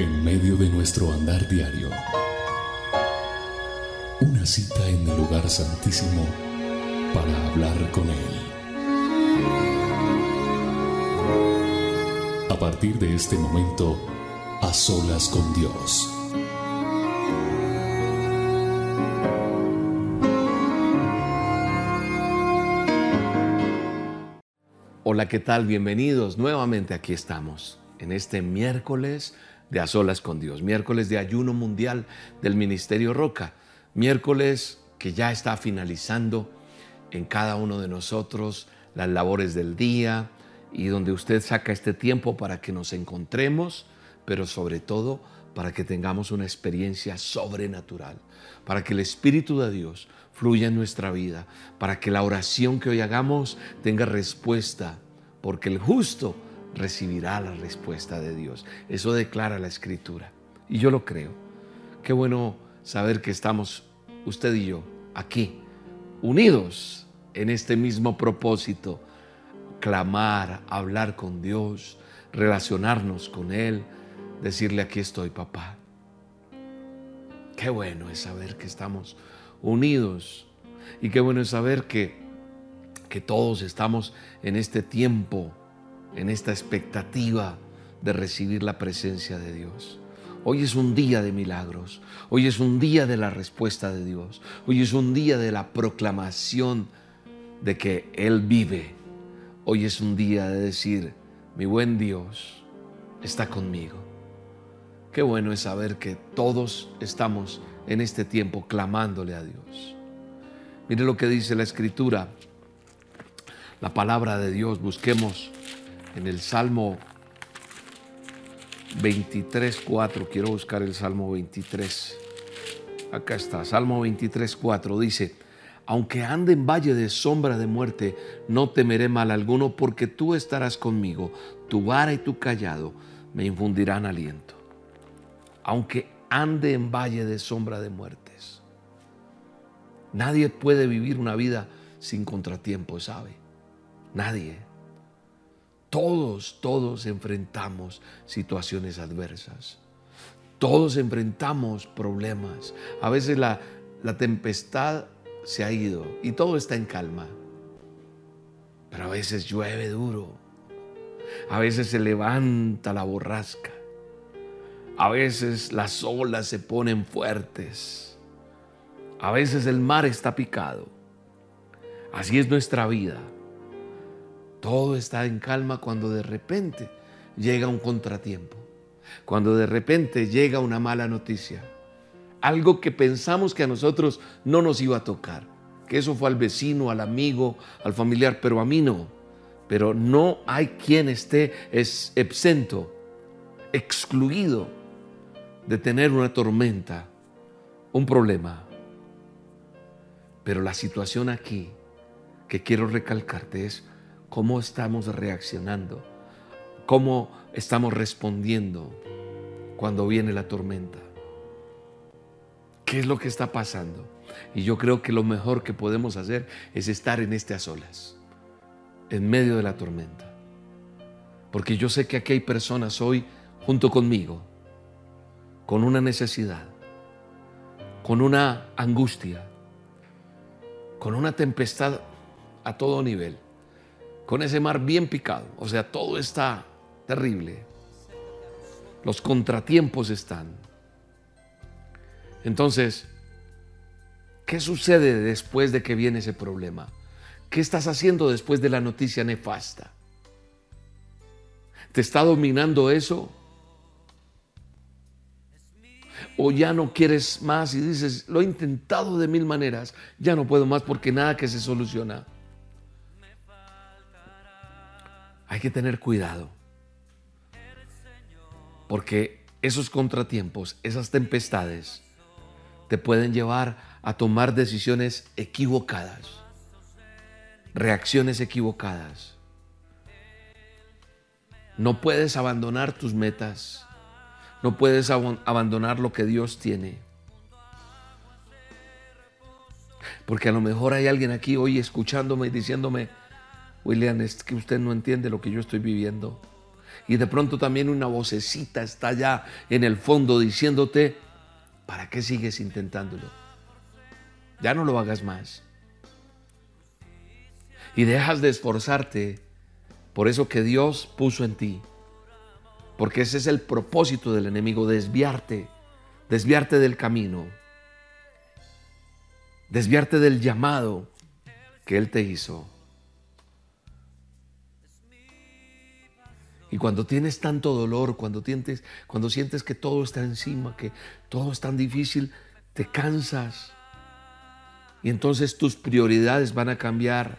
En medio de nuestro andar diario, una cita en el lugar santísimo para hablar con Él. A partir de este momento, a solas con Dios. Hola, ¿qué tal? Bienvenidos. Nuevamente aquí estamos, en este miércoles de A Solas con Dios, miércoles de ayuno mundial del Ministerio Roca, miércoles que ya está finalizando en cada uno de nosotros las labores del día y donde usted saca este tiempo para que nos encontremos, pero sobre todo para que tengamos una experiencia sobrenatural, para que el Espíritu de Dios fluya en nuestra vida, para que la oración que hoy hagamos tenga respuesta, porque el justo recibirá la respuesta de Dios. Eso declara la Escritura. Y yo lo creo. Qué bueno saber que estamos, usted y yo, aquí, unidos en este mismo propósito, clamar, hablar con Dios, relacionarnos con Él, decirle aquí estoy, papá. Qué bueno es saber que estamos unidos y qué bueno es saber que, que todos estamos en este tiempo en esta expectativa de recibir la presencia de Dios. Hoy es un día de milagros, hoy es un día de la respuesta de Dios, hoy es un día de la proclamación de que Él vive, hoy es un día de decir, mi buen Dios está conmigo. Qué bueno es saber que todos estamos en este tiempo clamándole a Dios. Mire lo que dice la Escritura, la palabra de Dios, busquemos en el Salmo 23, 4. Quiero buscar el Salmo 23. Acá está, Salmo 23, 4. Dice, aunque ande en valle de sombra de muerte, no temeré mal alguno, porque tú estarás conmigo, tu vara y tu callado me infundirán aliento. Aunque ande en valle de sombra de muertes. Nadie puede vivir una vida sin contratiempo, ¿sabe? Nadie. Todos, todos enfrentamos situaciones adversas. Todos enfrentamos problemas. A veces la, la tempestad se ha ido y todo está en calma. Pero a veces llueve duro. A veces se levanta la borrasca. A veces las olas se ponen fuertes. A veces el mar está picado. Así es nuestra vida. Todo está en calma cuando de repente llega un contratiempo, cuando de repente llega una mala noticia, algo que pensamos que a nosotros no nos iba a tocar, que eso fue al vecino, al amigo, al familiar, pero a mí no. Pero no hay quien esté exento, excluido de tener una tormenta, un problema. Pero la situación aquí que quiero recalcarte es cómo estamos reaccionando, cómo estamos respondiendo cuando viene la tormenta. ¿Qué es lo que está pasando? Y yo creo que lo mejor que podemos hacer es estar en a solas, en medio de la tormenta. Porque yo sé que aquí hay personas hoy junto conmigo, con una necesidad, con una angustia, con una tempestad a todo nivel con ese mar bien picado. O sea, todo está terrible. Los contratiempos están. Entonces, ¿qué sucede después de que viene ese problema? ¿Qué estás haciendo después de la noticia nefasta? ¿Te está dominando eso? ¿O ya no quieres más y dices, lo he intentado de mil maneras, ya no puedo más porque nada que se soluciona? Hay que tener cuidado. Porque esos contratiempos, esas tempestades, te pueden llevar a tomar decisiones equivocadas, reacciones equivocadas. No puedes abandonar tus metas, no puedes abandonar lo que Dios tiene. Porque a lo mejor hay alguien aquí hoy escuchándome y diciéndome, William, es que usted no entiende lo que yo estoy viviendo. Y de pronto también una vocecita está allá en el fondo diciéndote, ¿para qué sigues intentándolo? Ya no lo hagas más. Y dejas de esforzarte por eso que Dios puso en ti. Porque ese es el propósito del enemigo, desviarte, desviarte del camino, desviarte del llamado que Él te hizo. Y cuando tienes tanto dolor, cuando, sientes, cuando sientes que todo está encima, que todo es tan difícil, te cansas. Y entonces tus prioridades van a cambiar.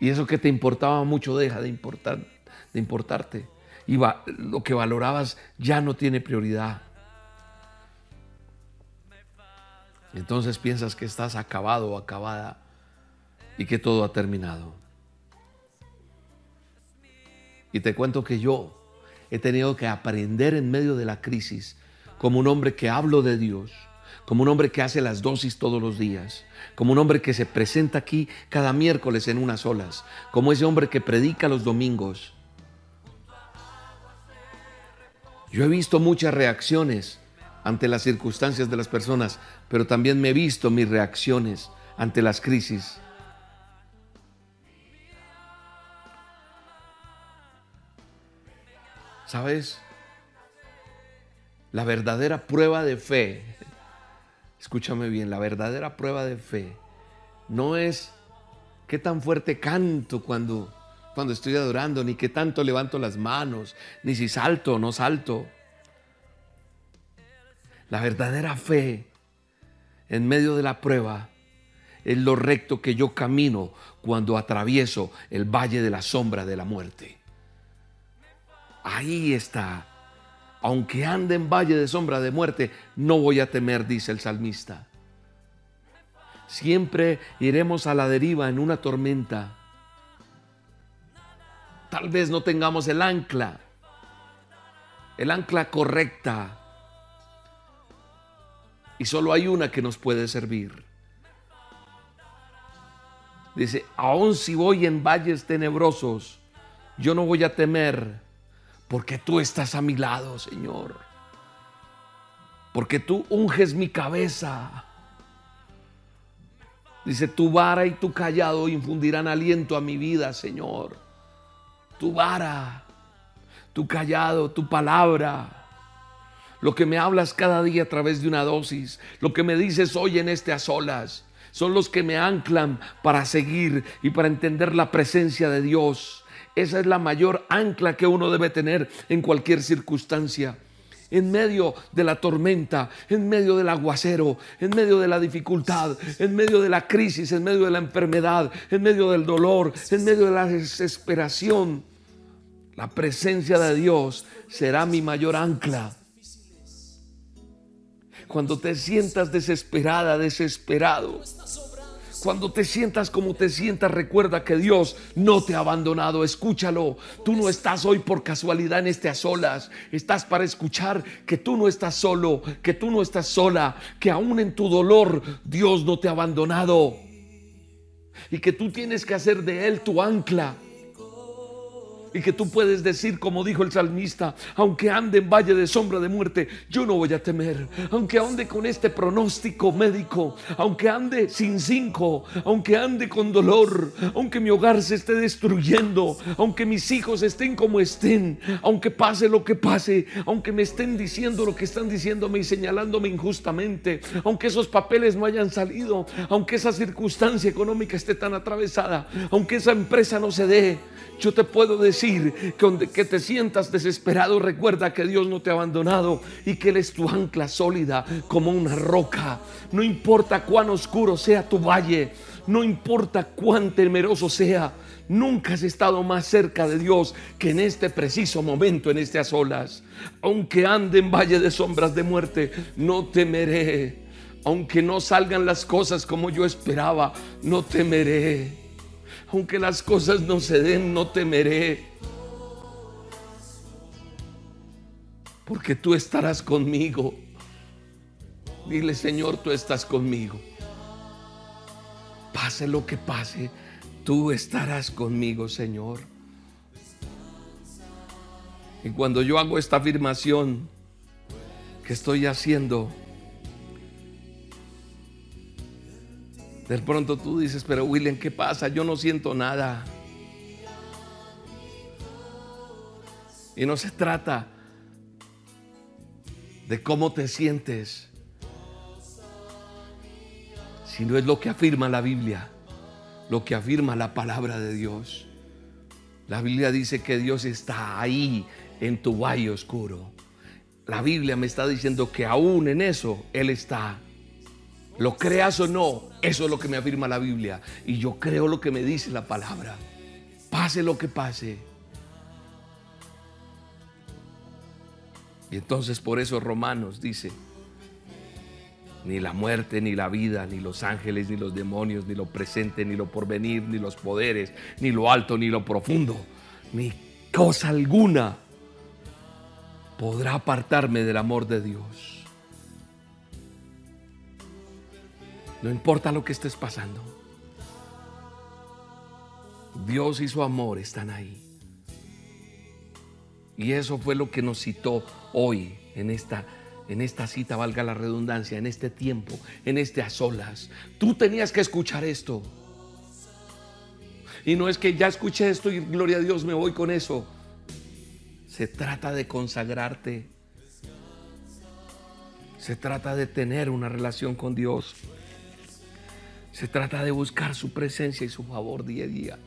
Y eso que te importaba mucho deja de, importar, de importarte. Y lo que valorabas ya no tiene prioridad. Entonces piensas que estás acabado o acabada y que todo ha terminado. Y te cuento que yo he tenido que aprender en medio de la crisis, como un hombre que hablo de Dios, como un hombre que hace las dosis todos los días, como un hombre que se presenta aquí cada miércoles en unas olas, como ese hombre que predica los domingos. Yo he visto muchas reacciones ante las circunstancias de las personas, pero también me he visto mis reacciones ante las crisis. ¿Sabes? La verdadera prueba de fe, escúchame bien, la verdadera prueba de fe no es qué tan fuerte canto cuando, cuando estoy adorando, ni qué tanto levanto las manos, ni si salto o no salto. La verdadera fe en medio de la prueba es lo recto que yo camino cuando atravieso el valle de la sombra de la muerte. Ahí está. Aunque ande en valle de sombra de muerte, no voy a temer, dice el salmista. Siempre iremos a la deriva en una tormenta. Tal vez no tengamos el ancla, el ancla correcta. Y solo hay una que nos puede servir. Dice, aun si voy en valles tenebrosos, yo no voy a temer porque tú estás a mi lado, Señor. Porque tú unges mi cabeza. Dice, tu vara y tu callado infundirán aliento a mi vida, Señor. Tu vara, tu callado, tu palabra. Lo que me hablas cada día a través de una dosis. Lo que me dices hoy en este a solas. Son los que me anclan para seguir y para entender la presencia de Dios esa es la mayor ancla que uno debe tener en cualquier circunstancia. En medio de la tormenta, en medio del aguacero, en medio de la dificultad, en medio de la crisis, en medio de la enfermedad, en medio del dolor, en medio de la desesperación, la presencia de Dios será mi mayor ancla. Cuando te sientas desesperada, desesperado, cuando te sientas como te sientas, recuerda que Dios no te ha abandonado. Escúchalo. Tú no estás hoy por casualidad en este a solas. Estás para escuchar que tú no estás solo, que tú no estás sola, que aún en tu dolor Dios no te ha abandonado. Y que tú tienes que hacer de Él tu ancla y que tú puedes decir, como dijo el salmista, aunque ande en valle de sombra de muerte, yo no voy a temer. Aunque ande con este pronóstico médico, aunque ande sin cinco, aunque ande con dolor, aunque mi hogar se esté destruyendo, aunque mis hijos estén como estén, aunque pase lo que pase, aunque me estén diciendo lo que están diciéndome y señalándome injustamente, aunque esos papeles no hayan salido, aunque esa circunstancia económica esté tan atravesada, aunque esa empresa no se dé, yo te puedo decir que, que te sientas desesperado, recuerda que Dios no te ha abandonado y que Él es tu ancla sólida como una roca. No importa cuán oscuro sea tu valle, no importa cuán temeroso sea, nunca has estado más cerca de Dios que en este preciso momento, en estas olas. Aunque ande en valle de sombras de muerte, no temeré. Aunque no salgan las cosas como yo esperaba, no temeré aunque las cosas no se den, no temeré. Porque tú estarás conmigo. Dile, Señor, tú estás conmigo. Pase lo que pase, tú estarás conmigo, Señor. Y cuando yo hago esta afirmación que estoy haciendo, de pronto tú dices, pero William, ¿qué pasa? Yo no siento nada. Y no se trata de cómo te sientes, sino es lo que afirma la Biblia, lo que afirma la palabra de Dios. La Biblia dice que Dios está ahí en tu valle oscuro. La Biblia me está diciendo que aún en eso Él está. Lo creas o no, eso es lo que me afirma la Biblia. Y yo creo lo que me dice la palabra. Pase lo que pase. Y entonces por eso Romanos dice, ni la muerte, ni la vida, ni los ángeles, ni los demonios, ni lo presente, ni lo porvenir, ni los poderes, ni lo alto, ni lo profundo, ni cosa alguna podrá apartarme del amor de Dios. No importa lo que estés pasando. Dios y su amor están ahí. Y eso fue lo que nos citó hoy en esta en esta cita, valga la redundancia, en este tiempo, en este a solas. Tú tenías que escuchar esto. Y no es que ya escuché esto y gloria a Dios me voy con eso. Se trata de consagrarte. Se trata de tener una relación con Dios. Se trata de buscar su presencia y su favor día a día.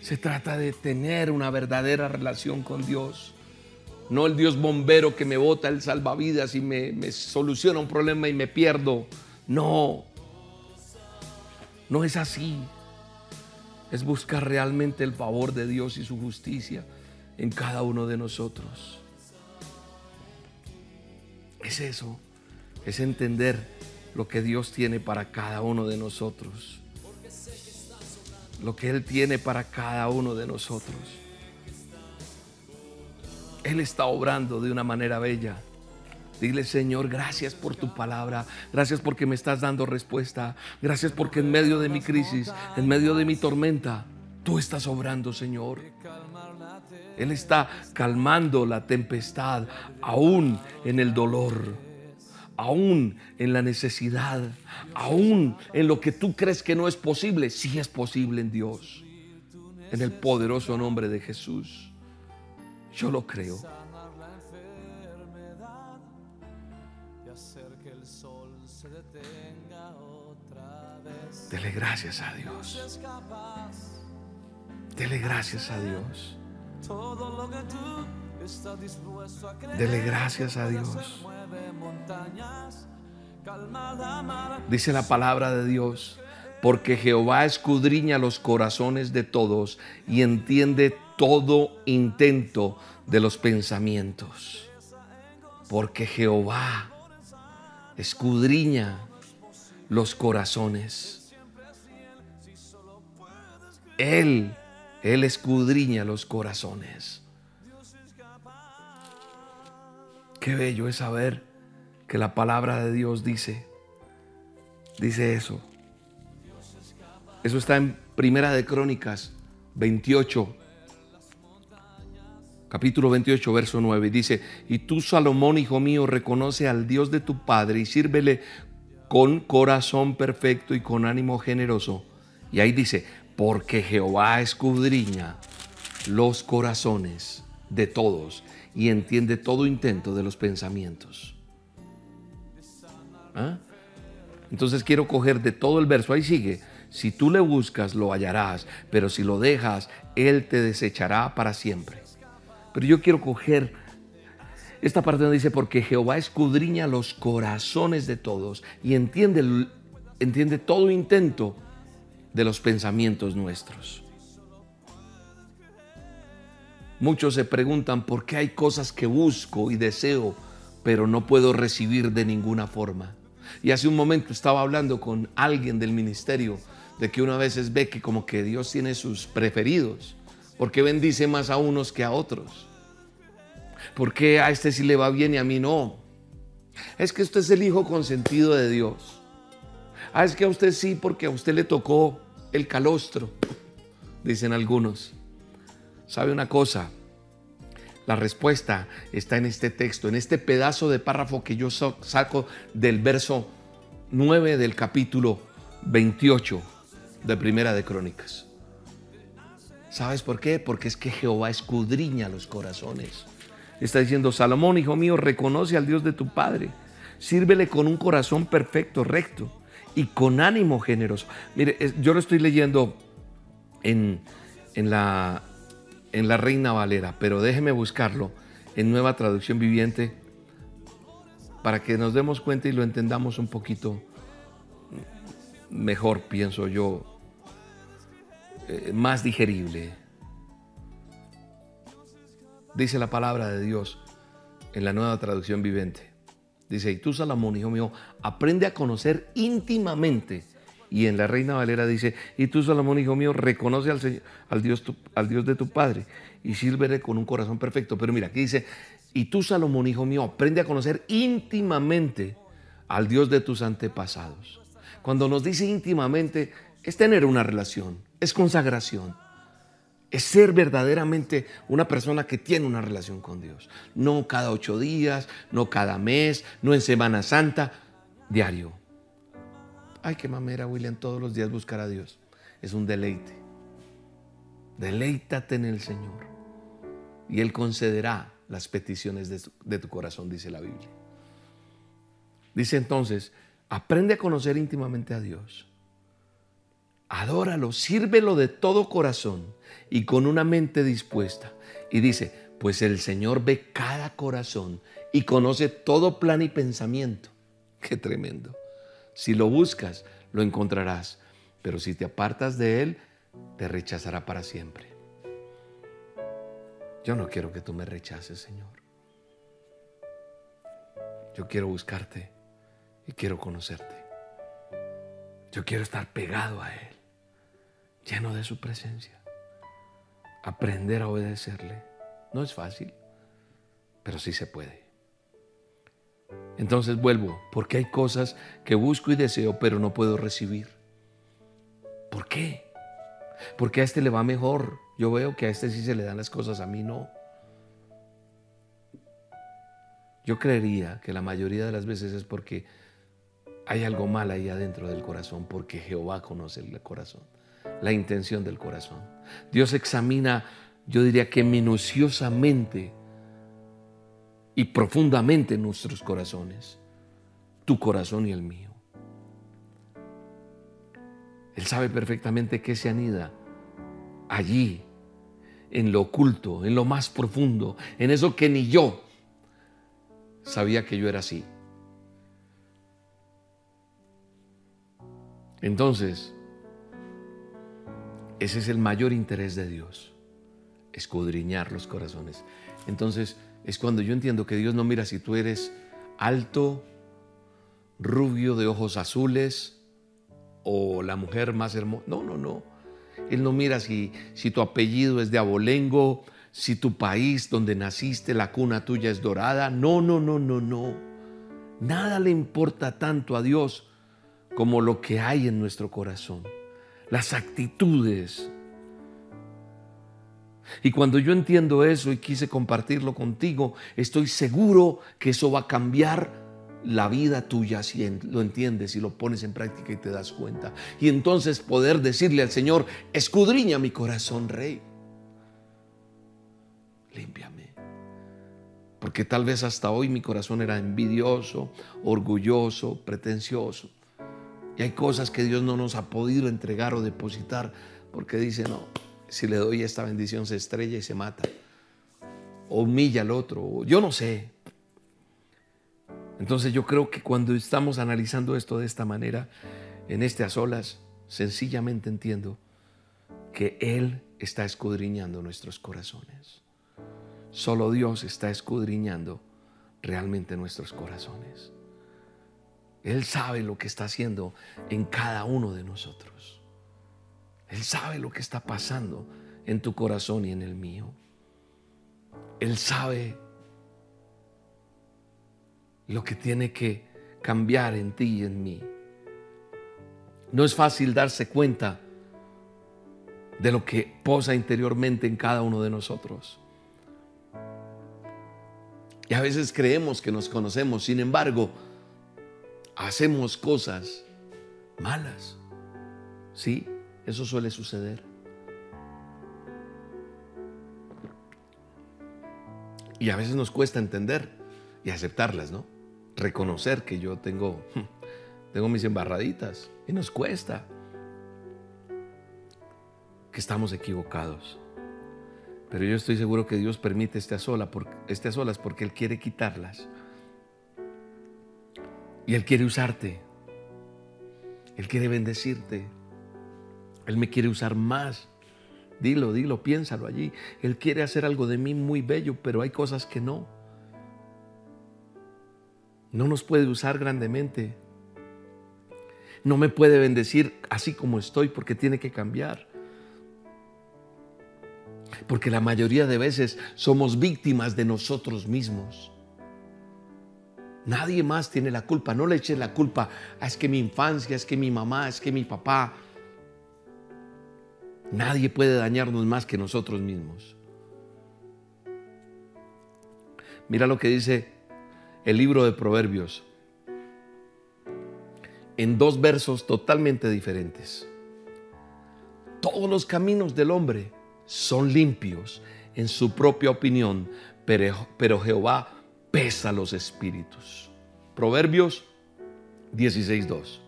Se trata de tener una verdadera relación con Dios. No el Dios bombero que me bota el salvavidas y me, me soluciona un problema y me pierdo. No. No es así. Es buscar realmente el favor de Dios y su justicia en cada uno de nosotros. Es eso. Es entender lo que Dios tiene para cada uno de nosotros. Lo que Él tiene para cada uno de nosotros. Él está obrando de una manera bella. Dile, Señor, gracias por tu palabra. Gracias porque me estás dando respuesta. Gracias porque en medio de mi crisis, en medio de mi tormenta, tú estás obrando, Señor. Él está calmando la tempestad, aún en el dolor, aún en la necesidad, aún en lo que tú crees que no es posible. Sí es posible en Dios. En el poderoso nombre de Jesús. Yo lo creo. Dele gracias a Dios. Dele gracias a Dios. Dele gracias a Dios. Dice la palabra de Dios, porque Jehová escudriña los corazones de todos y entiende todo intento de los pensamientos. Porque Jehová escudriña los corazones. Él, Él escudriña los corazones. Qué bello es saber que la palabra de Dios dice, dice eso. Eso está en Primera de Crónicas 28, capítulo 28, verso 9. Dice, y tú, Salomón, hijo mío, reconoce al Dios de tu Padre y sírvele con corazón perfecto y con ánimo generoso. Y ahí dice, porque Jehová escudriña los corazones de todos y entiende todo intento de los pensamientos. ¿Ah? Entonces quiero coger de todo el verso, ahí sigue, si tú le buscas, lo hallarás, pero si lo dejas, Él te desechará para siempre. Pero yo quiero coger esta parte donde dice, porque Jehová escudriña los corazones de todos y entiende, entiende todo intento de los pensamientos nuestros. Muchos se preguntan por qué hay cosas que busco y deseo, pero no puedo recibir de ninguna forma. Y hace un momento estaba hablando con alguien del ministerio de que una vez ve que como que Dios tiene sus preferidos, porque bendice más a unos que a otros. ¿Por qué a este sí le va bien y a mí no? Es que usted es el hijo consentido de Dios. Ah, es que a usted sí porque a usted le tocó el calostro, dicen algunos. ¿Sabe una cosa? La respuesta está en este texto, en este pedazo de párrafo que yo saco del verso 9 del capítulo 28 de Primera de Crónicas. ¿Sabes por qué? Porque es que Jehová escudriña los corazones. Está diciendo, Salomón, hijo mío, reconoce al Dios de tu Padre. Sírvele con un corazón perfecto, recto y con ánimo generoso. Mire, yo lo estoy leyendo en, en, la, en la Reina Valera, pero déjeme buscarlo en nueva traducción viviente para que nos demos cuenta y lo entendamos un poquito mejor, pienso yo, eh, más digerible. Dice la palabra de Dios en la nueva traducción viviente. Dice, y tú Salomón, hijo mío, aprende a conocer íntimamente. Y en la Reina Valera dice, y tú Salomón, hijo mío, reconoce al, al, Dios, al Dios de tu Padre y sírvele con un corazón perfecto. Pero mira, aquí dice, y tú Salomón, hijo mío, aprende a conocer íntimamente al Dios de tus antepasados. Cuando nos dice íntimamente, es tener una relación, es consagración es ser verdaderamente una persona que tiene una relación con Dios. No cada ocho días, no cada mes, no en Semana Santa, diario. Ay, qué mamera, William, todos los días buscar a Dios. Es un deleite. Deleítate en el Señor. Y Él concederá las peticiones de tu, corazón, dice la Biblia. Dice entonces, aprende a conocer íntimamente a Dios adóralo, sírvelo de todo corazón y con una mente dispuesta. Y dice, pues el Señor ve cada corazón y conoce todo plan y pensamiento. Qué tremendo. Si lo buscas, lo encontrarás, pero si te apartas de Él, te rechazará para siempre. Yo no quiero que tú me rechaces, Señor. Yo quiero buscarte y quiero conocerte. Yo quiero estar pegado a Él lleno de su presencia. Aprender a obedecerle. No es fácil, pero sí se puede. Entonces vuelvo, porque hay cosas que busco y deseo, pero no puedo recibir. ¿Por qué? Porque a este le va mejor. Yo veo que a este sí se le dan las cosas, a mí no. Yo creería que la mayoría de las veces es porque hay algo mal ahí adentro del corazón, porque Jehová conoce el corazón la intención del corazón. Dios examina, yo diría que minuciosamente y profundamente nuestros corazones, tu corazón y el mío. Él sabe perfectamente qué se anida allí, en lo oculto, en lo más profundo, en eso que ni yo sabía que yo era así. Entonces, ese es el mayor interés de Dios, escudriñar los corazones. Entonces es cuando yo entiendo que Dios no mira si tú eres alto, rubio, de ojos azules o la mujer más hermosa. No, no, no. Él no mira si, si tu apellido es de abolengo, si tu país donde naciste, la cuna tuya es dorada. No, no, no, no, no. Nada le importa tanto a Dios como lo que hay en nuestro corazón las actitudes. Y cuando yo entiendo eso y quise compartirlo contigo, estoy seguro que eso va a cambiar la vida tuya si lo entiendes y lo pones en práctica y te das cuenta. Y entonces poder decirle al Señor, escudriña mi corazón, Rey. Límpiame. Porque tal vez hasta hoy mi corazón era envidioso, orgulloso, pretencioso. Y hay cosas que Dios no nos ha podido entregar o depositar porque dice, no, si le doy esta bendición se estrella y se mata. O humilla al otro. yo no sé. Entonces yo creo que cuando estamos analizando esto de esta manera, en este a solas, sencillamente entiendo que Él está escudriñando nuestros corazones. Solo Dios está escudriñando realmente nuestros corazones. Él sabe lo que está haciendo en cada uno de nosotros. Él sabe lo que está pasando en tu corazón y en el mío. Él sabe lo que tiene que cambiar en ti y en mí. No es fácil darse cuenta de lo que posa interiormente en cada uno de nosotros. Y a veces creemos que nos conocemos, sin embargo, hacemos cosas malas. Sí, eso suele suceder. Y a veces nos cuesta entender y aceptarlas, ¿no? Reconocer que yo tengo, tengo mis embarraditas y nos cuesta que estamos equivocados. Pero yo estoy seguro que Dios permite este a, sola, este a solas porque Él quiere quitarlas. Y Él quiere usarte. Él quiere bendecirte. Él me quiere usar más. Dilo, dilo, piénsalo allí. Él quiere hacer algo de mí muy bello, pero hay cosas que no. No nos puede usar grandemente. No me puede bendecir así como estoy porque tiene que cambiar. Porque la mayoría de veces somos víctimas de nosotros mismos. Nadie más tiene la culpa. No le eches la culpa. Ah, es que mi infancia, es que mi mamá, es que mi papá. Nadie puede dañarnos más que nosotros mismos. Mira lo que dice el libro de Proverbios en dos versos totalmente diferentes. Todos los caminos del hombre son limpios en su propia opinión, pero, Jehová pesa los espíritus. Proverbios 16.2.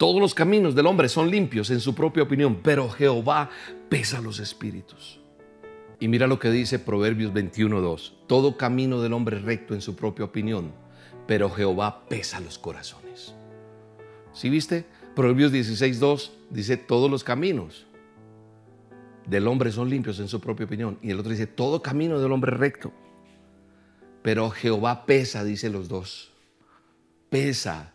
Todos los caminos del hombre son limpios en su propia opinión, pero Jehová pesa los espíritus. Y mira lo que dice Proverbios 21.2. Todo camino del hombre recto en su propia opinión, pero Jehová pesa los corazones. ¿Sí viste? Proverbios 16.2 dice todos los caminos del hombre son limpios en su propia opinión. Y el otro dice todo camino del hombre recto. Pero Jehová pesa, dice los dos. Pesa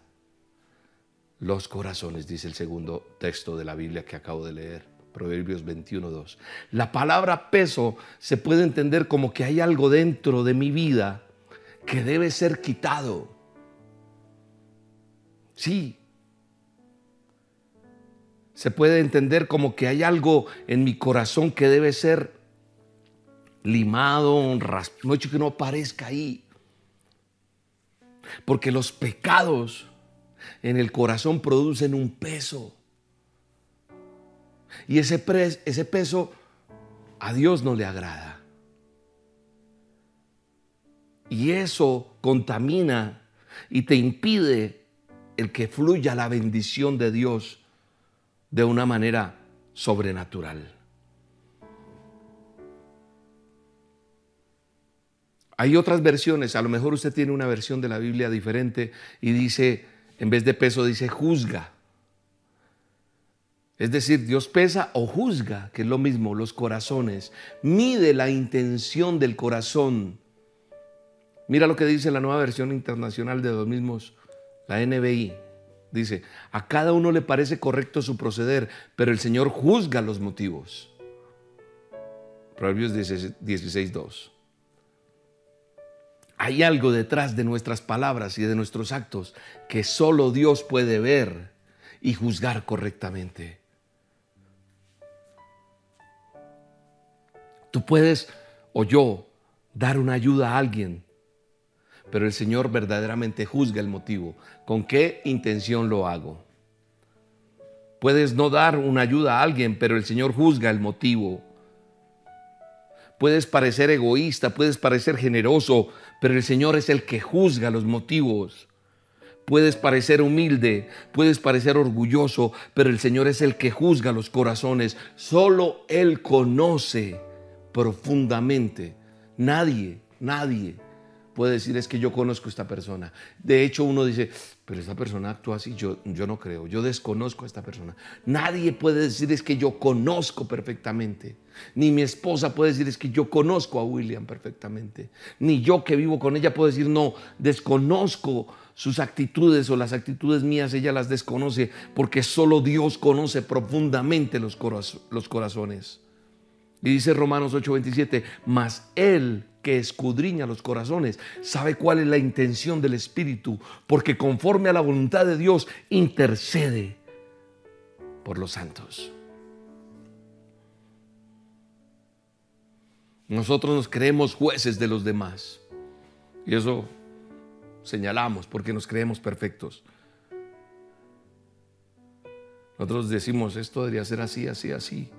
los corazones, dice el segundo texto de la Biblia que acabo de leer, Proverbios 21.2. La palabra peso se puede entender como que hay algo dentro de mi vida que debe ser quitado. Sí. Se puede entender como que hay algo en mi corazón que debe ser limado, hecho que no aparezca ahí. Porque los pecados en el corazón producen un peso. Y ese, ese peso a Dios no le agrada. Y eso contamina y te impide el que fluya la bendición de Dios de una manera sobrenatural. Hay otras versiones, a lo mejor usted tiene una versión de la Biblia diferente y dice, en vez de peso dice juzga. Es decir, Dios pesa o juzga, que es lo mismo, los corazones. Mide la intención del corazón. Mira lo que dice la nueva versión internacional de los mismos, la NBI. Dice, a cada uno le parece correcto su proceder, pero el Señor juzga los motivos. Proverbios 16, 2. Hay algo detrás de nuestras palabras y de nuestros actos que solo Dios puede ver y juzgar correctamente. Tú puedes o yo dar una ayuda a alguien, pero el Señor verdaderamente juzga el motivo. ¿Con qué intención lo hago? Puedes no dar una ayuda a alguien, pero el Señor juzga el motivo. Puedes parecer egoísta, puedes parecer generoso, pero el Señor es el que juzga los motivos. Puedes parecer humilde, puedes parecer orgulloso, pero el Señor es el que juzga los corazones. Solo Él conoce profundamente. Nadie, nadie puede decir es que yo conozco a esta persona. De hecho, uno dice, pero esta persona actúa así, yo, yo no creo, yo desconozco a esta persona. Nadie puede decir es que yo conozco perfectamente. Ni mi esposa puede decir es que yo conozco a William perfectamente. Ni yo que vivo con ella puedo decir no, desconozco sus actitudes o las actitudes mías, ella las desconoce porque solo Dios conoce profundamente los, los corazones. Y dice Romanos 8:27, mas Él que escudriña los corazones, sabe cuál es la intención del Espíritu, porque conforme a la voluntad de Dios intercede por los santos. Nosotros nos creemos jueces de los demás. Y eso señalamos porque nos creemos perfectos. Nosotros decimos, esto debería ser así, así, así.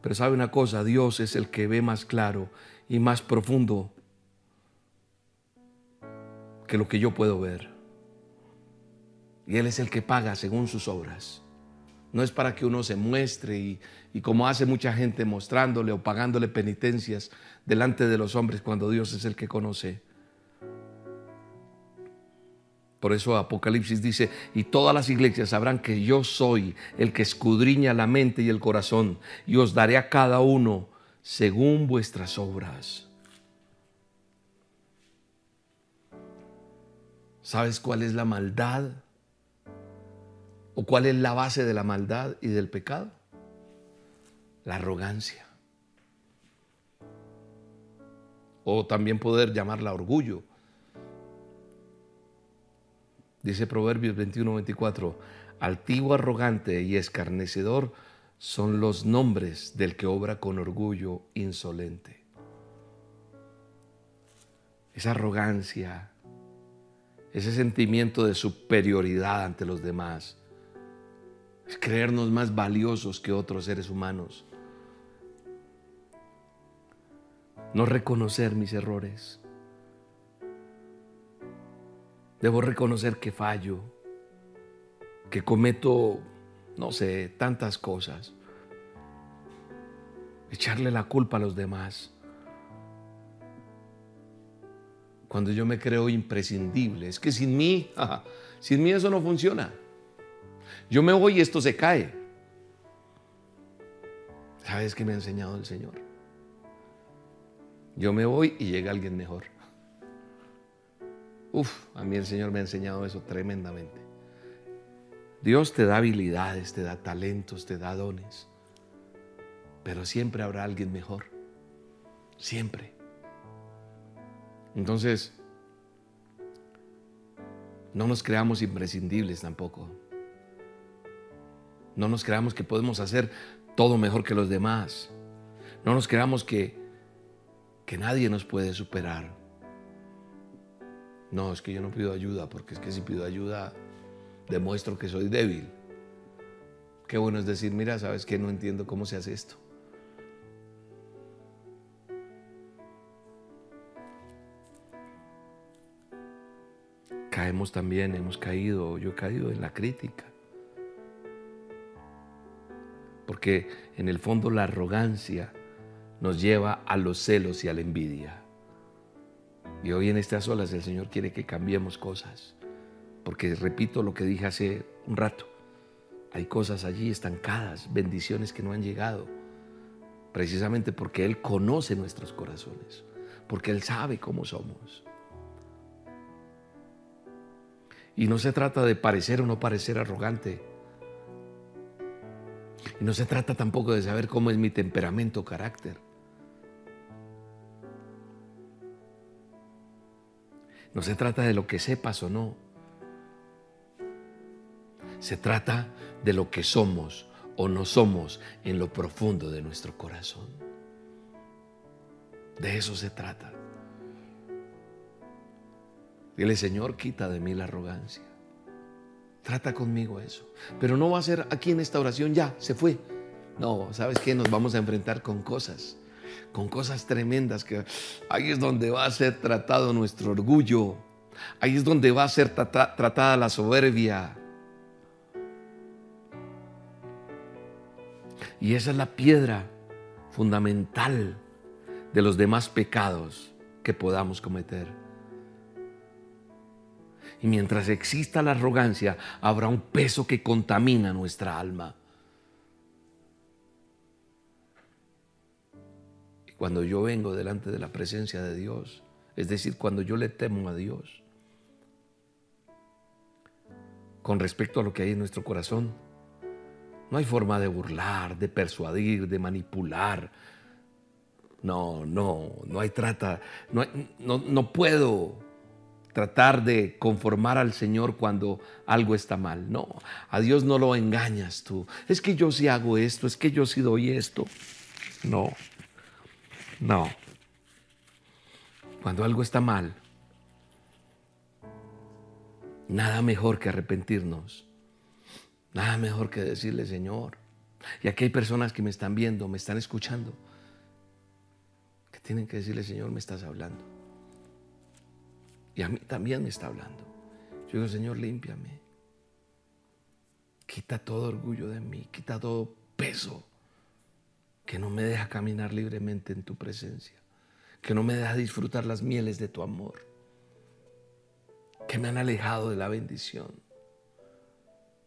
Pero sabe una cosa, Dios es el que ve más claro y más profundo que lo que yo puedo ver. Y Él es el que paga según sus obras. No es para que uno se muestre y, y, como hace mucha gente mostrándole o pagándole penitencias delante de los hombres cuando Dios es el que conoce. Por eso Apocalipsis dice, y todas las iglesias sabrán que yo soy el que escudriña la mente y el corazón, y os daré a cada uno según vuestras obras. ¿Sabes cuál es la maldad? ¿O cuál es la base de la maldad y del pecado? La arrogancia. O también poder llamarla orgullo. Dice Proverbios 21, 24, altivo, arrogante y escarnecedor son los nombres del que obra con orgullo insolente. Esa arrogancia, ese sentimiento de superioridad ante los demás, es creernos más valiosos que otros seres humanos. No reconocer mis errores. Debo reconocer que fallo, que cometo, no sé, tantas cosas. Echarle la culpa a los demás. Cuando yo me creo imprescindible, es que sin mí, sin mí eso no funciona. Yo me voy y esto se cae. ¿Sabes qué me ha enseñado el Señor? Yo me voy y llega alguien mejor. Uf, a mí el Señor me ha enseñado eso tremendamente. Dios te da habilidades, te da talentos, te da dones, pero siempre habrá alguien mejor. Siempre. Entonces, no nos creamos imprescindibles tampoco. No nos creamos que podemos hacer todo mejor que los demás. No nos creamos que, que nadie nos puede superar. No, es que yo no pido ayuda, porque es que si pido ayuda demuestro que soy débil. Qué bueno es decir, mira, sabes que no entiendo cómo se hace esto. Caemos también, hemos caído, yo he caído en la crítica. Porque en el fondo la arrogancia nos lleva a los celos y a la envidia. Y hoy en estas olas el Señor quiere que cambiemos cosas. Porque repito lo que dije hace un rato. Hay cosas allí estancadas, bendiciones que no han llegado. Precisamente porque Él conoce nuestros corazones. Porque Él sabe cómo somos. Y no se trata de parecer o no parecer arrogante. Y no se trata tampoco de saber cómo es mi temperamento o carácter. No se trata de lo que sepas o no. Se trata de lo que somos o no somos en lo profundo de nuestro corazón. De eso se trata. Dile, Señor, quita de mí la arrogancia. Trata conmigo eso. Pero no va a ser aquí en esta oración, ya, se fue. No, ¿sabes qué? Nos vamos a enfrentar con cosas con cosas tremendas que ahí es donde va a ser tratado nuestro orgullo, ahí es donde va a ser tratada la soberbia. Y esa es la piedra fundamental de los demás pecados que podamos cometer. Y mientras exista la arrogancia, habrá un peso que contamina nuestra alma. Cuando yo vengo delante de la presencia de Dios, es decir, cuando yo le temo a Dios, con respecto a lo que hay en nuestro corazón, no hay forma de burlar, de persuadir, de manipular. No, no, no hay trata, no, no, puedo tratar de conformar al Señor cuando algo está mal. No, a Dios no lo engañas tú. Es que yo sí hago esto, es que yo sí doy esto. No. No. Cuando algo está mal, Nada mejor que arrepentirnos. Nada mejor que decirle, Señor. Y aquí hay personas que me están viendo, me están escuchando, que tienen que decirle, Señor, me estás hablando. Y a mí también me está hablando. Yo digo, Señor, límpiame. Quita todo orgullo de mí, quita todo peso que no me deja caminar libremente en tu presencia, que no me deja disfrutar las mieles de tu amor, que me han alejado de la bendición.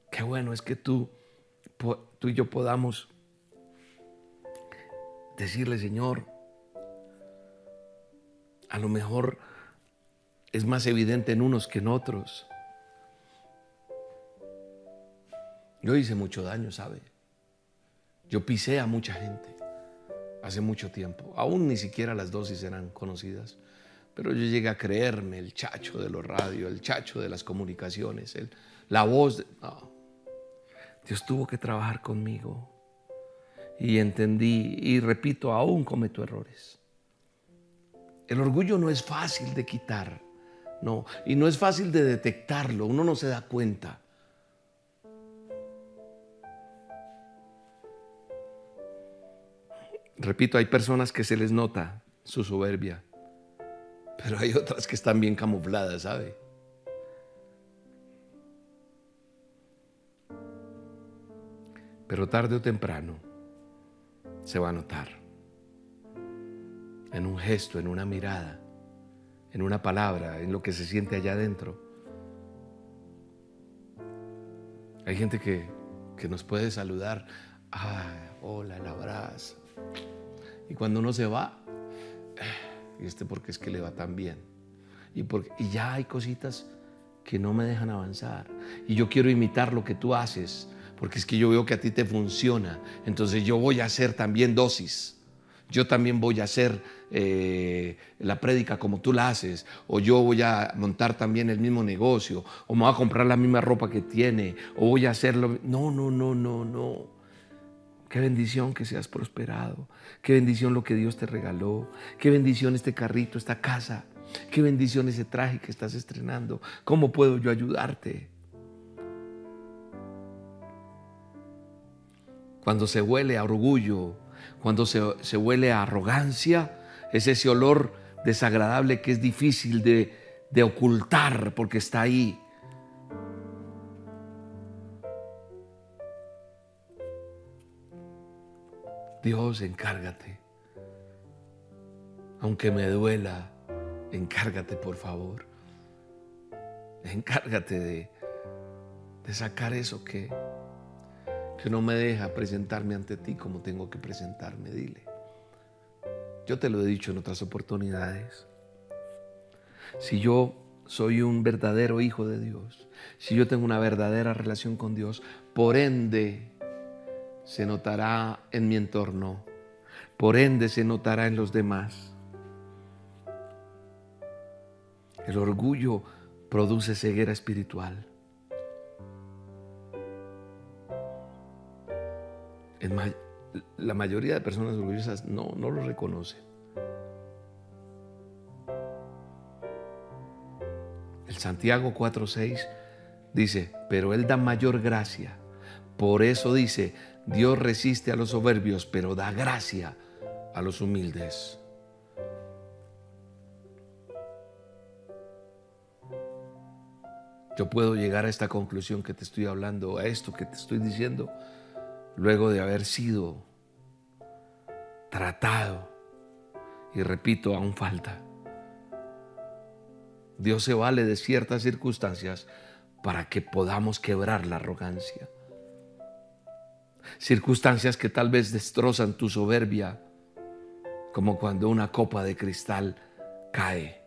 Qué bueno es que tú, tú y yo podamos decirle, Señor, a lo mejor es más evidente en unos que en otros. Yo hice mucho daño, ¿sabe? Yo pisé a mucha gente hace mucho tiempo. Aún ni siquiera las dosis eran conocidas. Pero yo llegué a creerme el chacho de los radios, el chacho de las comunicaciones, el, la voz. De, Dios tuvo que trabajar conmigo. Y entendí, y repito, aún cometo errores. El orgullo no es fácil de quitar, no, y no es fácil de detectarlo, uno no se da cuenta. Repito, hay personas que se les nota su soberbia, pero hay otras que están bien camufladas, ¿sabe? Pero tarde o temprano se va a notar. En un gesto, en una mirada, en una palabra, en lo que se siente allá adentro. Hay gente que, que nos puede saludar. Ah, hola, el abrazo. Y cuando uno se va, y este porque es que le va tan bien. Y, porque, y ya hay cositas que no me dejan avanzar. Y yo quiero imitar lo que tú haces, porque es que yo veo que a ti te funciona. Entonces yo voy a hacer también dosis. Yo también voy a hacer eh, la prédica como tú la haces. O yo voy a montar también el mismo negocio. O me voy a comprar la misma ropa que tiene. O voy a hacerlo. No, no, no, no, no. Qué bendición que seas prosperado. Qué bendición lo que Dios te regaló. Qué bendición este carrito, esta casa. Qué bendición ese traje que estás estrenando. ¿Cómo puedo yo ayudarte? Cuando se huele a orgullo, cuando se, se huele a arrogancia, es ese olor desagradable que es difícil de, de ocultar porque está ahí. Dios, encárgate. Aunque me duela, encárgate por favor. Encárgate de, sacar eso que, que no me deja presentarme ante ti como tengo que presentarme. Dile. Yo te lo he dicho en otras oportunidades. Si yo soy un verdadero hijo de Dios, si yo tengo una verdadera relación con Dios, por ende se notará en mi entorno, por ende se notará en los demás. El orgullo produce ceguera espiritual. la mayoría de personas orgullosas no, no lo reconocen. El Santiago 4:6 dice, pero Él da mayor gracia. Por eso dice, Dios resiste a los soberbios, pero da gracia a los humildes. Yo puedo llegar a esta conclusión que te estoy hablando, a esto que te estoy diciendo, luego de haber sido tratado. Y repito, aún falta. Dios se vale de ciertas circunstancias para que podamos quebrar la arrogancia circunstancias que tal vez destrozan tu soberbia, como cuando una copa de cristal cae.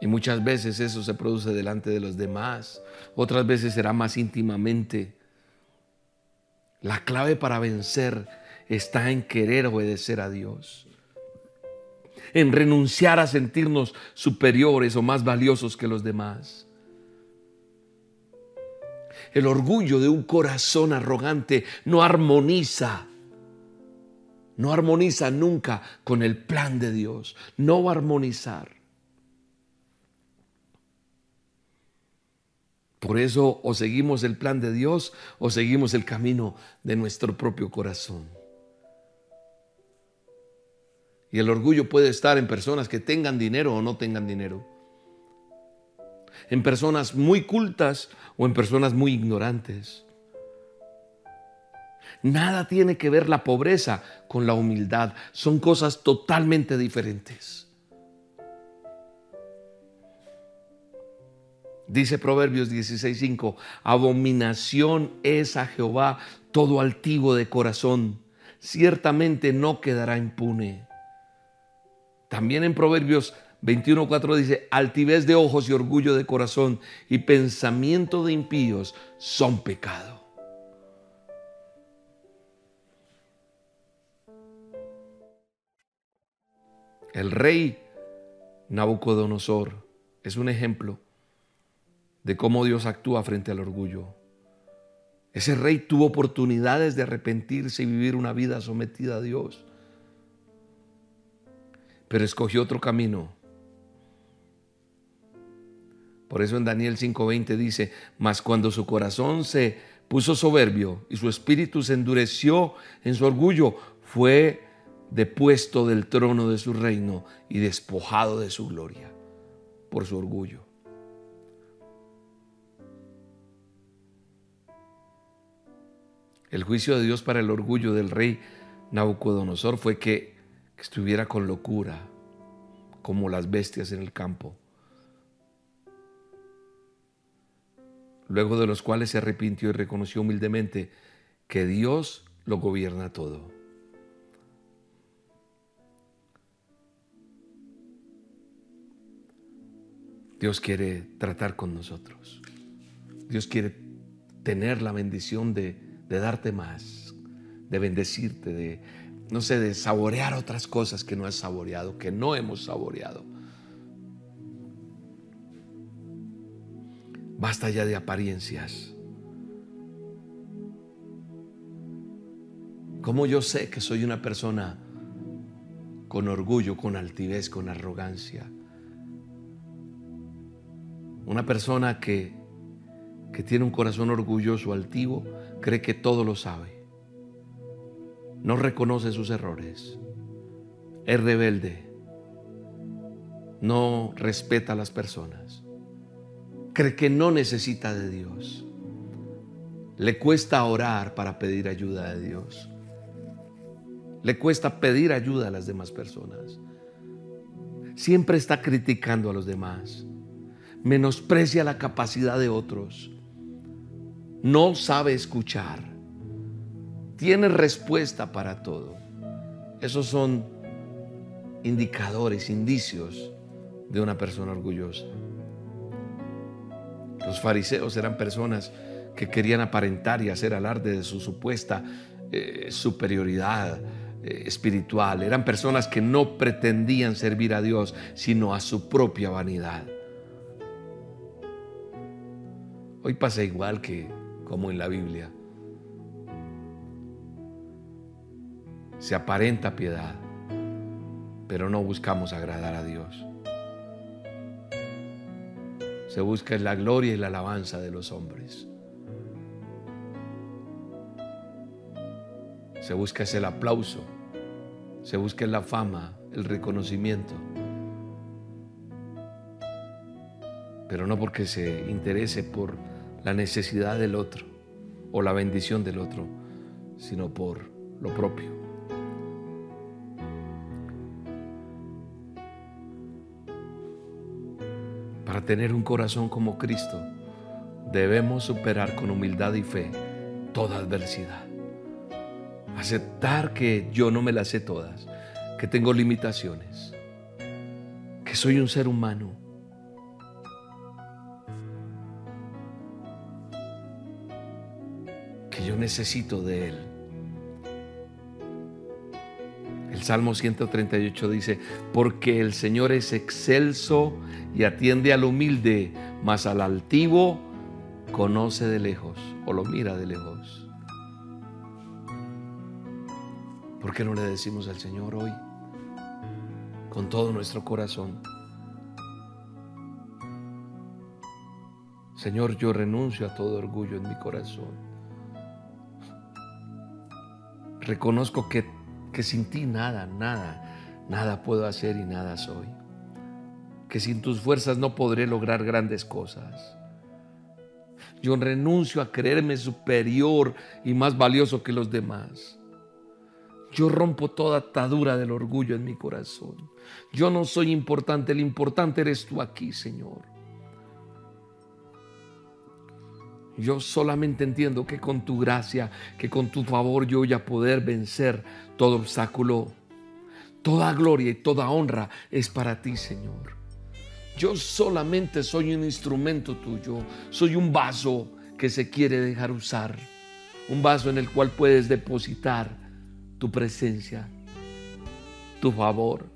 Y muchas veces eso se produce delante de los demás, otras veces será más íntimamente. La clave para vencer está en querer obedecer a Dios, en renunciar a sentirnos superiores o más valiosos que los demás el orgullo de un corazón arrogante no armoniza. No armoniza nunca con el plan de Dios. No va a armonizar. Por eso o seguimos el plan de Dios o seguimos el camino de nuestro propio corazón. Y el orgullo puede estar en personas que tengan dinero o no tengan dinero. En personas muy cultas o en personas muy ignorantes. Nada tiene que ver la pobreza con la humildad. Son cosas totalmente diferentes. Dice Proverbios 16:5, abominación es a Jehová todo altivo de corazón, ciertamente no quedará impune. También en Proverbios 21:4 dice, altivez de ojos y orgullo de corazón y pensamiento de impíos son pecado. El rey Nabucodonosor es un ejemplo de cómo Dios actúa frente al orgullo. Ese rey tuvo oportunidades de arrepentirse y vivir una vida sometida a Dios, pero escogió otro camino. Por eso en Daniel 5:20 dice, mas cuando su corazón se puso soberbio y su espíritu se endureció en su orgullo, fue depuesto del trono de su reino y despojado de su gloria por su orgullo. El juicio de Dios para el orgullo del rey Nabucodonosor fue que, estuviera con locura, como las bestias en el campo. Luego de los cuales se arrepintió y reconoció humildemente que Dios lo gobierna todo. Dios quiere tratar con nosotros. Dios quiere tener la bendición de darte más, de bendecirte, de, no sé, de saborear otras cosas que no has saboreado, que no hemos saboreado. Basta ya de apariencias. ¿Cómo yo sé que soy una persona con orgullo, con altivez, con arrogancia? Una persona que, que tiene un corazón orgulloso, altivo, cree que todo lo sabe. No reconoce sus errores. Es rebelde. No respeta a las personas. Cree que no necesita de Dios. Le cuesta orar para pedir ayuda de Dios. Le cuesta pedir ayuda a las demás personas. Siempre está criticando a los demás. Menosprecia la capacidad de otros no sabe escuchar, tiene respuesta para todo. Esos son indicadores, indicios de una persona orgullosa. Los fariseos eran personas que querían aparentar y hacer alarde de su supuesta eh, superioridad eh, espiritual. Eran personas que no pretendían servir a Dios, sino a su propia vanidad. Hoy pasa igual que como en la Biblia. Se aparenta piedad, pero no buscamos agradar a Dios. Se busca la gloria y la alabanza de los hombres. Se busca el aplauso, se busca la fama, el reconocimiento. Pero no porque se interese por la necesidad del otro o la bendición del otro, sino por lo propio. Para tener un corazón como Cristo, debemos superar con humildad y fe toda adversidad. Aceptar que yo no me las sé todas, que tengo limitaciones, que soy un ser humano yo necesito de Él. Salmo 138 dice, porque el Señor es excelso y atiende al humilde, mas al altivo conoce de lejos o lo mira de lejos. ¿Por qué no le decimos al Señor hoy con todo nuestro corazón? Señor, yo renuncio a todo orgullo en mi corazón. Reconozco que, que sin ti nada, nada, nada puedo hacer y nada soy. Que sin tus fuerzas no podré lograr grandes cosas. Yo renuncio a creerme superior y más valioso que los demás. Yo rompo toda atadura del orgullo en mi corazón. Yo no soy importante, el importante eres tú aquí, Señor. Yo solamente entiendo que con tu gracia, que con tu favor yo voy a poder vencer todo obstáculo. Toda gloria y toda honra es para ti, Señor. Yo solamente soy un instrumento tuyo, soy un vaso que se quiere dejar usar, un vaso en el cual puedes depositar tu presencia, tu favor.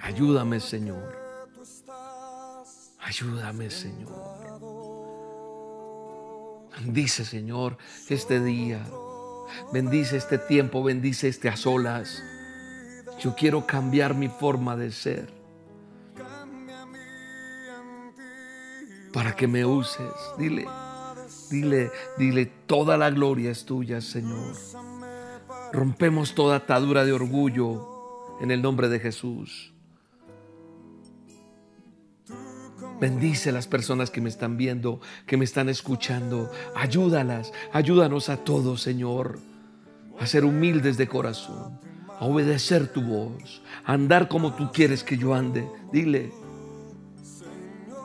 Ayúdame, Señor. Ayúdame, Señor. Bendice, Señor, este día. Bendice este tiempo, bendice este a solas. Yo quiero cambiar mi forma de ser. Para que me uses. Dile, dile, dile, toda la gloria es tuya, Señor. Rompemos toda atadura de orgullo en el nombre de Jesús. Bendice a las personas que me están viendo, que me están escuchando. Ayúdalas, ayúdanos a todos, Señor, a ser humildes de corazón a obedecer tu voz, a andar como tú quieres que yo ande. Dile,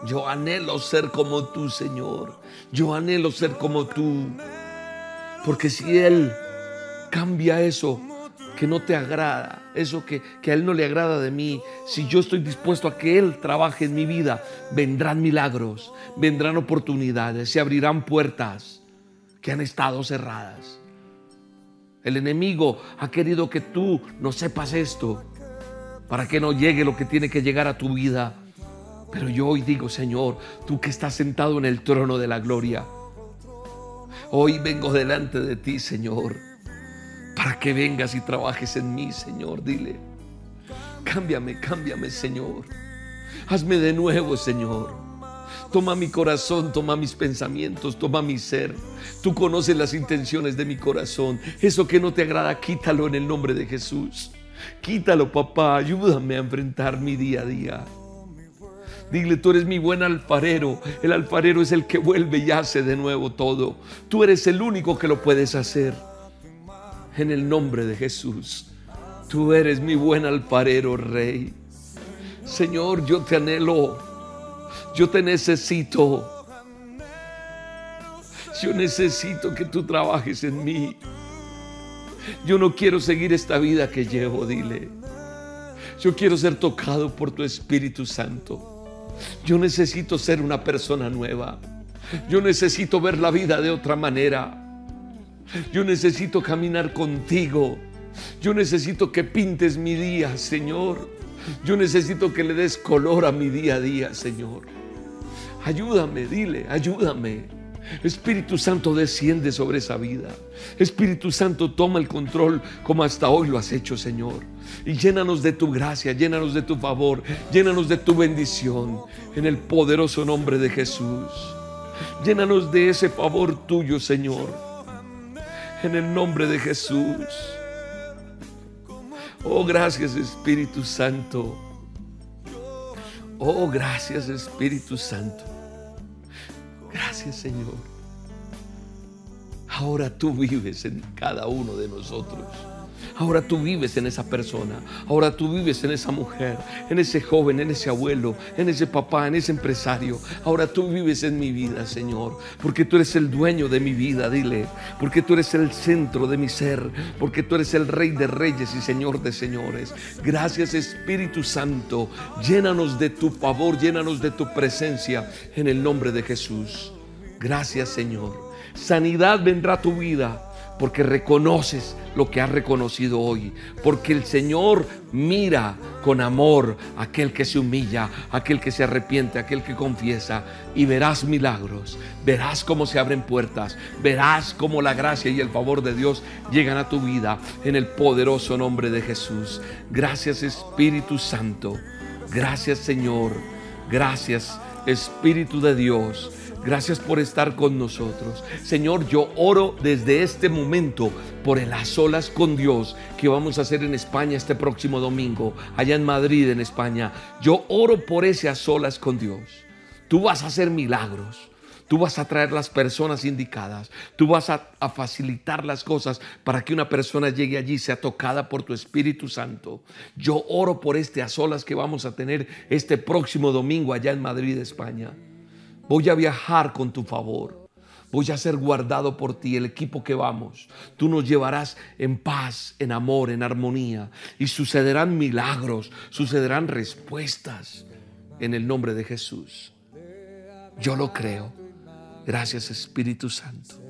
yo anhelo ser como tú, Señor. Yo anhelo ser como tú. Porque si Él cambia eso que no te agrada, eso que, que, a Él no le agrada de mí, si yo estoy dispuesto a que Él trabaje en mi vida, vendrán milagros, vendrán oportunidades, se abrirán puertas que han estado cerradas. El enemigo ha querido que tú no sepas esto para que no llegue lo que tiene que llegar a tu vida. Pero yo hoy digo, Señor, tú que estás sentado en el trono de la gloria, hoy vengo delante de ti, Señor, para que vengas y trabajes en mí, Señor. Dile, cámbiame, cámbiame, Señor. Hazme de nuevo, Señor. Toma mi corazón, toma mis pensamientos, toma mi ser. Tú conoces las intenciones de mi corazón. Eso que no te agrada, quítalo en el nombre de Jesús. Quítalo, papá. Ayúdame a enfrentar mi día a día. Dile, tú eres mi buen alfarero. El alfarero es el que vuelve y hace de nuevo todo. Tú eres el único que lo puedes hacer. En el nombre de Jesús. Tú eres mi buen alfarero, Rey. Señor, yo te anhelo. Yo te necesito. Yo necesito que tú trabajes en mí. Yo no quiero seguir esta vida que llevo, dile. Yo quiero ser tocado por tu Espíritu Santo. Yo necesito ser una persona nueva. Yo necesito ver la vida de otra manera. Yo necesito caminar contigo. Yo necesito que pintes mi día, Señor. Yo necesito que le des color a mi día a día, Señor. Ayúdame, dile, ayúdame. Espíritu Santo desciende sobre esa vida. Espíritu Santo toma el control como hasta hoy lo has hecho, Señor. Y llénanos de tu gracia, llénanos de tu favor, llénanos de tu bendición en el poderoso nombre de Jesús. Llénanos de ese favor tuyo, Señor. En el nombre de Jesús. Oh, gracias Espíritu Santo. Oh, gracias Espíritu Santo. Gracias Señor. Ahora tú vives en cada uno de nosotros. Ahora tú vives en esa persona. Ahora tú vives en esa mujer, en ese joven, en ese abuelo, en ese papá, en ese empresario. Ahora tú vives en mi vida, Señor. Porque tú eres el dueño de mi vida, dile. Porque tú eres el centro de mi ser. Porque tú eres el rey de reyes y señor de señores. Gracias Espíritu Santo. Llénanos de tu favor, llénanos de tu presencia en el nombre de Jesús. Gracias Señor. Sanidad vendrá a tu vida porque reconoces lo que has reconocido hoy, porque el Señor mira con amor a aquel que se humilla, aquel que se arrepiente, aquel que confiesa, y verás milagros, verás cómo se abren puertas, verás cómo la gracia y el favor de Dios llegan a tu vida en el poderoso nombre de Jesús. Gracias Espíritu Santo, gracias Señor, gracias Espíritu de Dios, gracias por estar con nosotros. Señor, yo oro desde este momento por el a solas con Dios que vamos a hacer en España este próximo domingo, allá en Madrid, en España. Yo oro por ese a solas con Dios. Tú vas a hacer milagros. Tú vas a traer las personas indicadas. Tú vas a, facilitar las cosas para que una persona llegue allí, sea tocada por tu Espíritu Santo. Yo oro por este a solas que vamos a tener este próximo domingo allá en Madrid, España. Voy a viajar con tu favor. Voy a ser guardado por ti, el equipo que vamos. Tú nos llevarás en paz, en amor, en armonía. Y sucederán milagros, sucederán respuestas en el nombre de Jesús. Yo lo creo. Gracias Espíritu Santo.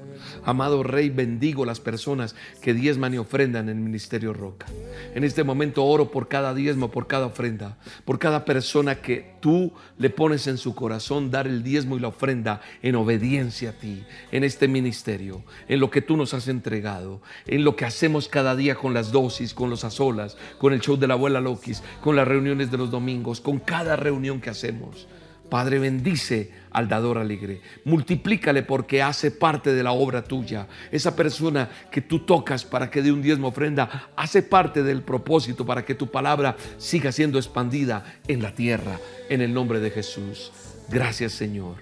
Amado Rey, bendigo las personas que diezman y ofrendan en el Ministerio Roca. En este momento oro por cada diezmo, por cada ofrenda, por cada persona que tú le pones en su corazón dar el diezmo y la ofrenda en obediencia a ti, en este ministerio, en lo que tú nos has entregado, en lo que hacemos cada día con las dosis, con los azolas, con el show de la abuela Lokis, con las reuniones de los domingos, con cada reunión que hacemos. Padre, bendice al dador alegre. Multiplícale porque hace parte de la obra tuya. Esa persona que tú tocas para que dé un diezmo ofrenda, hace parte del propósito para que tu palabra siga siendo expandida en la tierra, en el nombre de Jesús. Gracias Señor.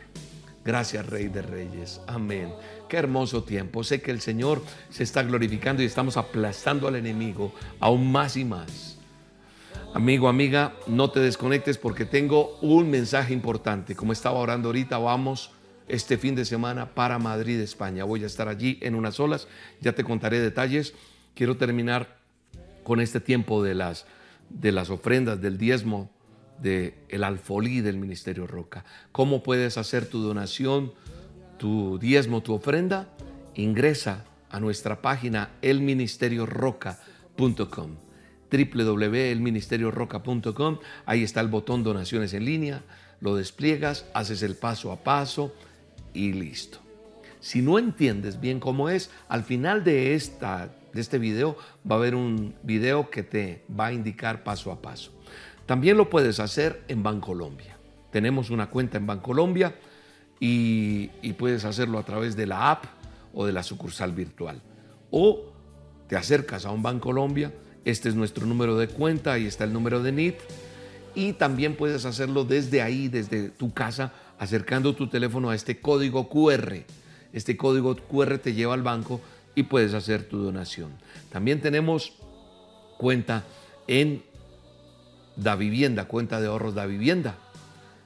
Gracias Rey de Reyes. Amén. Qué hermoso tiempo. Sé que el Señor se está glorificando y estamos aplastando al enemigo aún más y más. Amigo, amiga, no te desconectes porque tengo un mensaje importante. Como estaba orando ahorita, vamos este fin de semana para Madrid, España. Voy a estar allí en unas olas, ya te contaré detalles. Quiero terminar con este tiempo de las, de las ofrendas, del diezmo, del el alfolí del Ministerio Roca. ¿Cómo puedes hacer tu donación, tu diezmo, tu ofrenda? Ingresa a nuestra página elministerioroca.com www.elministerioroca.com. Ahí está el botón donaciones en línea, lo despliegas, haces el paso a paso y listo. Si no entiendes bien cómo es, al final de, esta, de este video va a haber un video que te va a indicar paso a paso. También lo puedes hacer en Bancolombia. Tenemos una cuenta en Bancolombia y, y puedes hacerlo a través de la app o de la sucursal virtual. O te acercas a un Bancolombia este es nuestro número de cuenta, ahí está el número de NIT. Y también puedes hacerlo desde ahí, desde tu casa, acercando tu teléfono a este código QR. Este código QR te lleva al banco y puedes hacer tu donación. También tenemos cuenta en Da Vivienda, cuenta de ahorros Da Vivienda.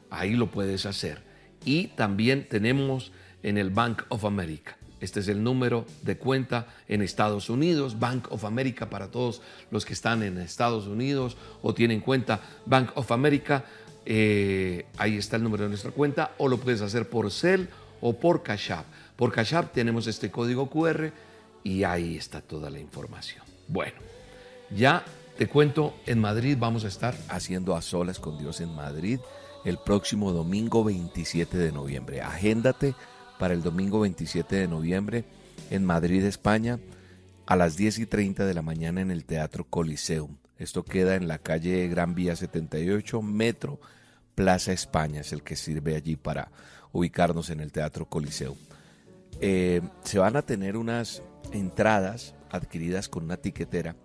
Ahí lo puedes hacer. Y también tenemos en el Bank of America. Este es el número de cuenta en Estados Unidos, Bank of America para todos los que están en Estados Unidos o tienen cuenta Bank of America. Eh, ahí está el número de nuestra cuenta o lo puedes hacer por Cell o por Cash App. Por Cash App tenemos este código QR y ahí está toda la información. Bueno, ya te cuento, en Madrid vamos a estar haciendo a solas con Dios en Madrid el próximo domingo 27 de noviembre. Agéndate para el domingo 27 de noviembre en Madrid, España, a las 10 y 30 de la mañana en el Teatro Coliseum. Esto queda en la calle Gran Vía 78, Metro, Plaza España, es el que sirve allí para ubicarnos en el Teatro Coliseum. Eh, se van a tener unas entradas adquiridas con una tiquetera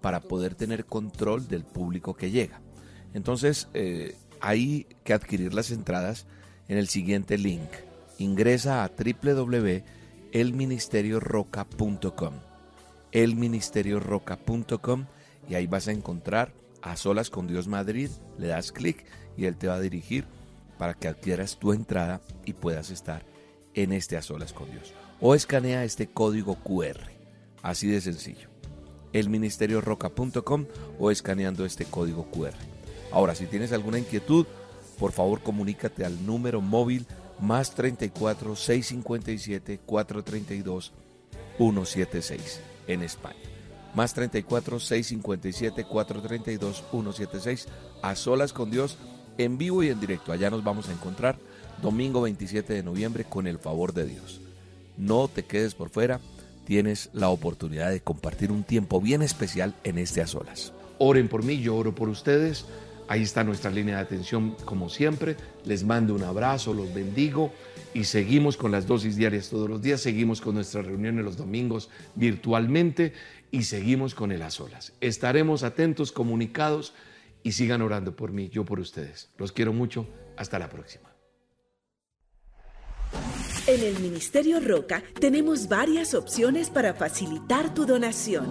para poder tener control del público que llega. Entonces, eh, hay que adquirir las entradas en el siguiente link ingresa a www.elministerioroca.com elministerioroca.com y ahí vas a encontrar a solas con Dios Madrid, le das clic y él te va a dirigir para que adquieras tu entrada y puedas estar en este a solas con Dios. O escanea este código QR, así de sencillo. elministerioroca.com o escaneando este código QR. Ahora, si tienes alguna inquietud, por favor comunícate al número móvil más 34 657 432 176 en España. Más 34 657 432 176 a solas con Dios en vivo y en directo. Allá nos vamos a encontrar domingo 27 de noviembre con el favor de Dios. No te quedes por fuera, tienes la oportunidad de compartir un tiempo bien especial en este a solas. Oren por mí, yo oro por ustedes. Ahí está nuestra línea de atención, como siempre. Les mando un abrazo, los bendigo y seguimos con las dosis diarias todos los días. Seguimos con nuestras reuniones los domingos virtualmente y seguimos con el a solas. Estaremos atentos, comunicados y sigan orando por mí, yo por ustedes. Los quiero mucho. Hasta la próxima. En el Ministerio Roca tenemos varias opciones para facilitar tu donación.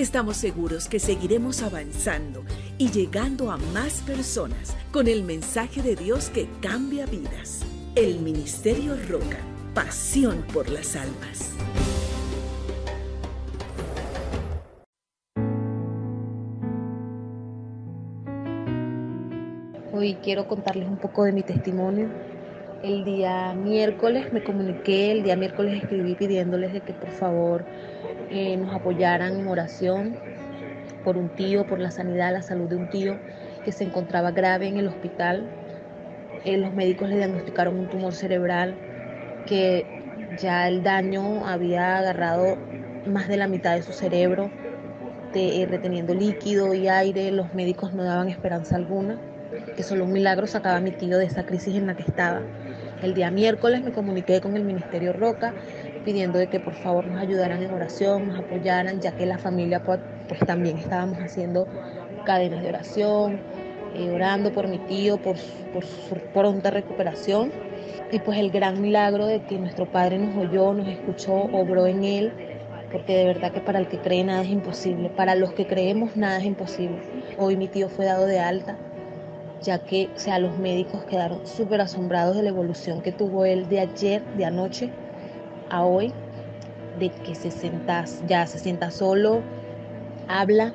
Estamos seguros que seguiremos avanzando y llegando a más personas con el mensaje de Dios que cambia vidas. El Ministerio Roca, pasión por las almas. Hoy quiero contarles un poco de mi testimonio. El día miércoles me comuniqué, el día miércoles escribí pidiéndoles de que por favor nos apoyaran en oración por un tío, por la sanidad, la salud de un tío que se encontraba grave en el hospital. Eh, los médicos le diagnosticaron un tumor cerebral que ya el daño había agarrado más de la mitad de su cerebro, eh, reteniendo líquido y aire. Los médicos no daban esperanza alguna que solo un milagro sacaba a mi tío de esa crisis en la que estaba. El día miércoles me comuniqué con el Ministerio Roca pidiendo de que por favor nos ayudaran en oración, nos apoyaran, ya que la familia pues, pues también estábamos haciendo cadenas de oración, eh, orando por mi tío, por, por su pronta recuperación. Y pues el gran milagro de que nuestro Padre nos oyó, nos escuchó, obró en él, porque de verdad que para el que cree nada es imposible, para los que creemos nada es imposible. Hoy mi tío fue dado de alta, ya que o sea, los médicos quedaron súper asombrados de la evolución que tuvo él de ayer, de anoche a hoy, de que se sienta, ya se sienta solo, habla,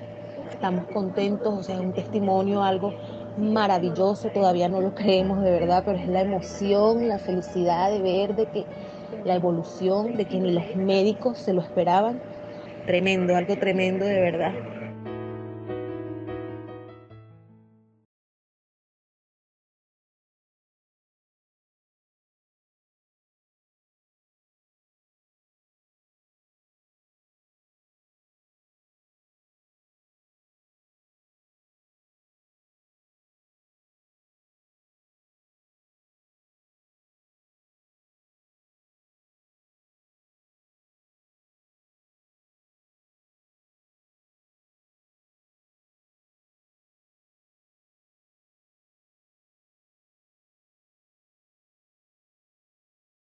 estamos contentos, o sea, es un testimonio, algo maravilloso, todavía no lo creemos de verdad, pero es la emoción, la felicidad de ver de que la evolución, de que ni los médicos se lo esperaban, tremendo, algo tremendo de verdad.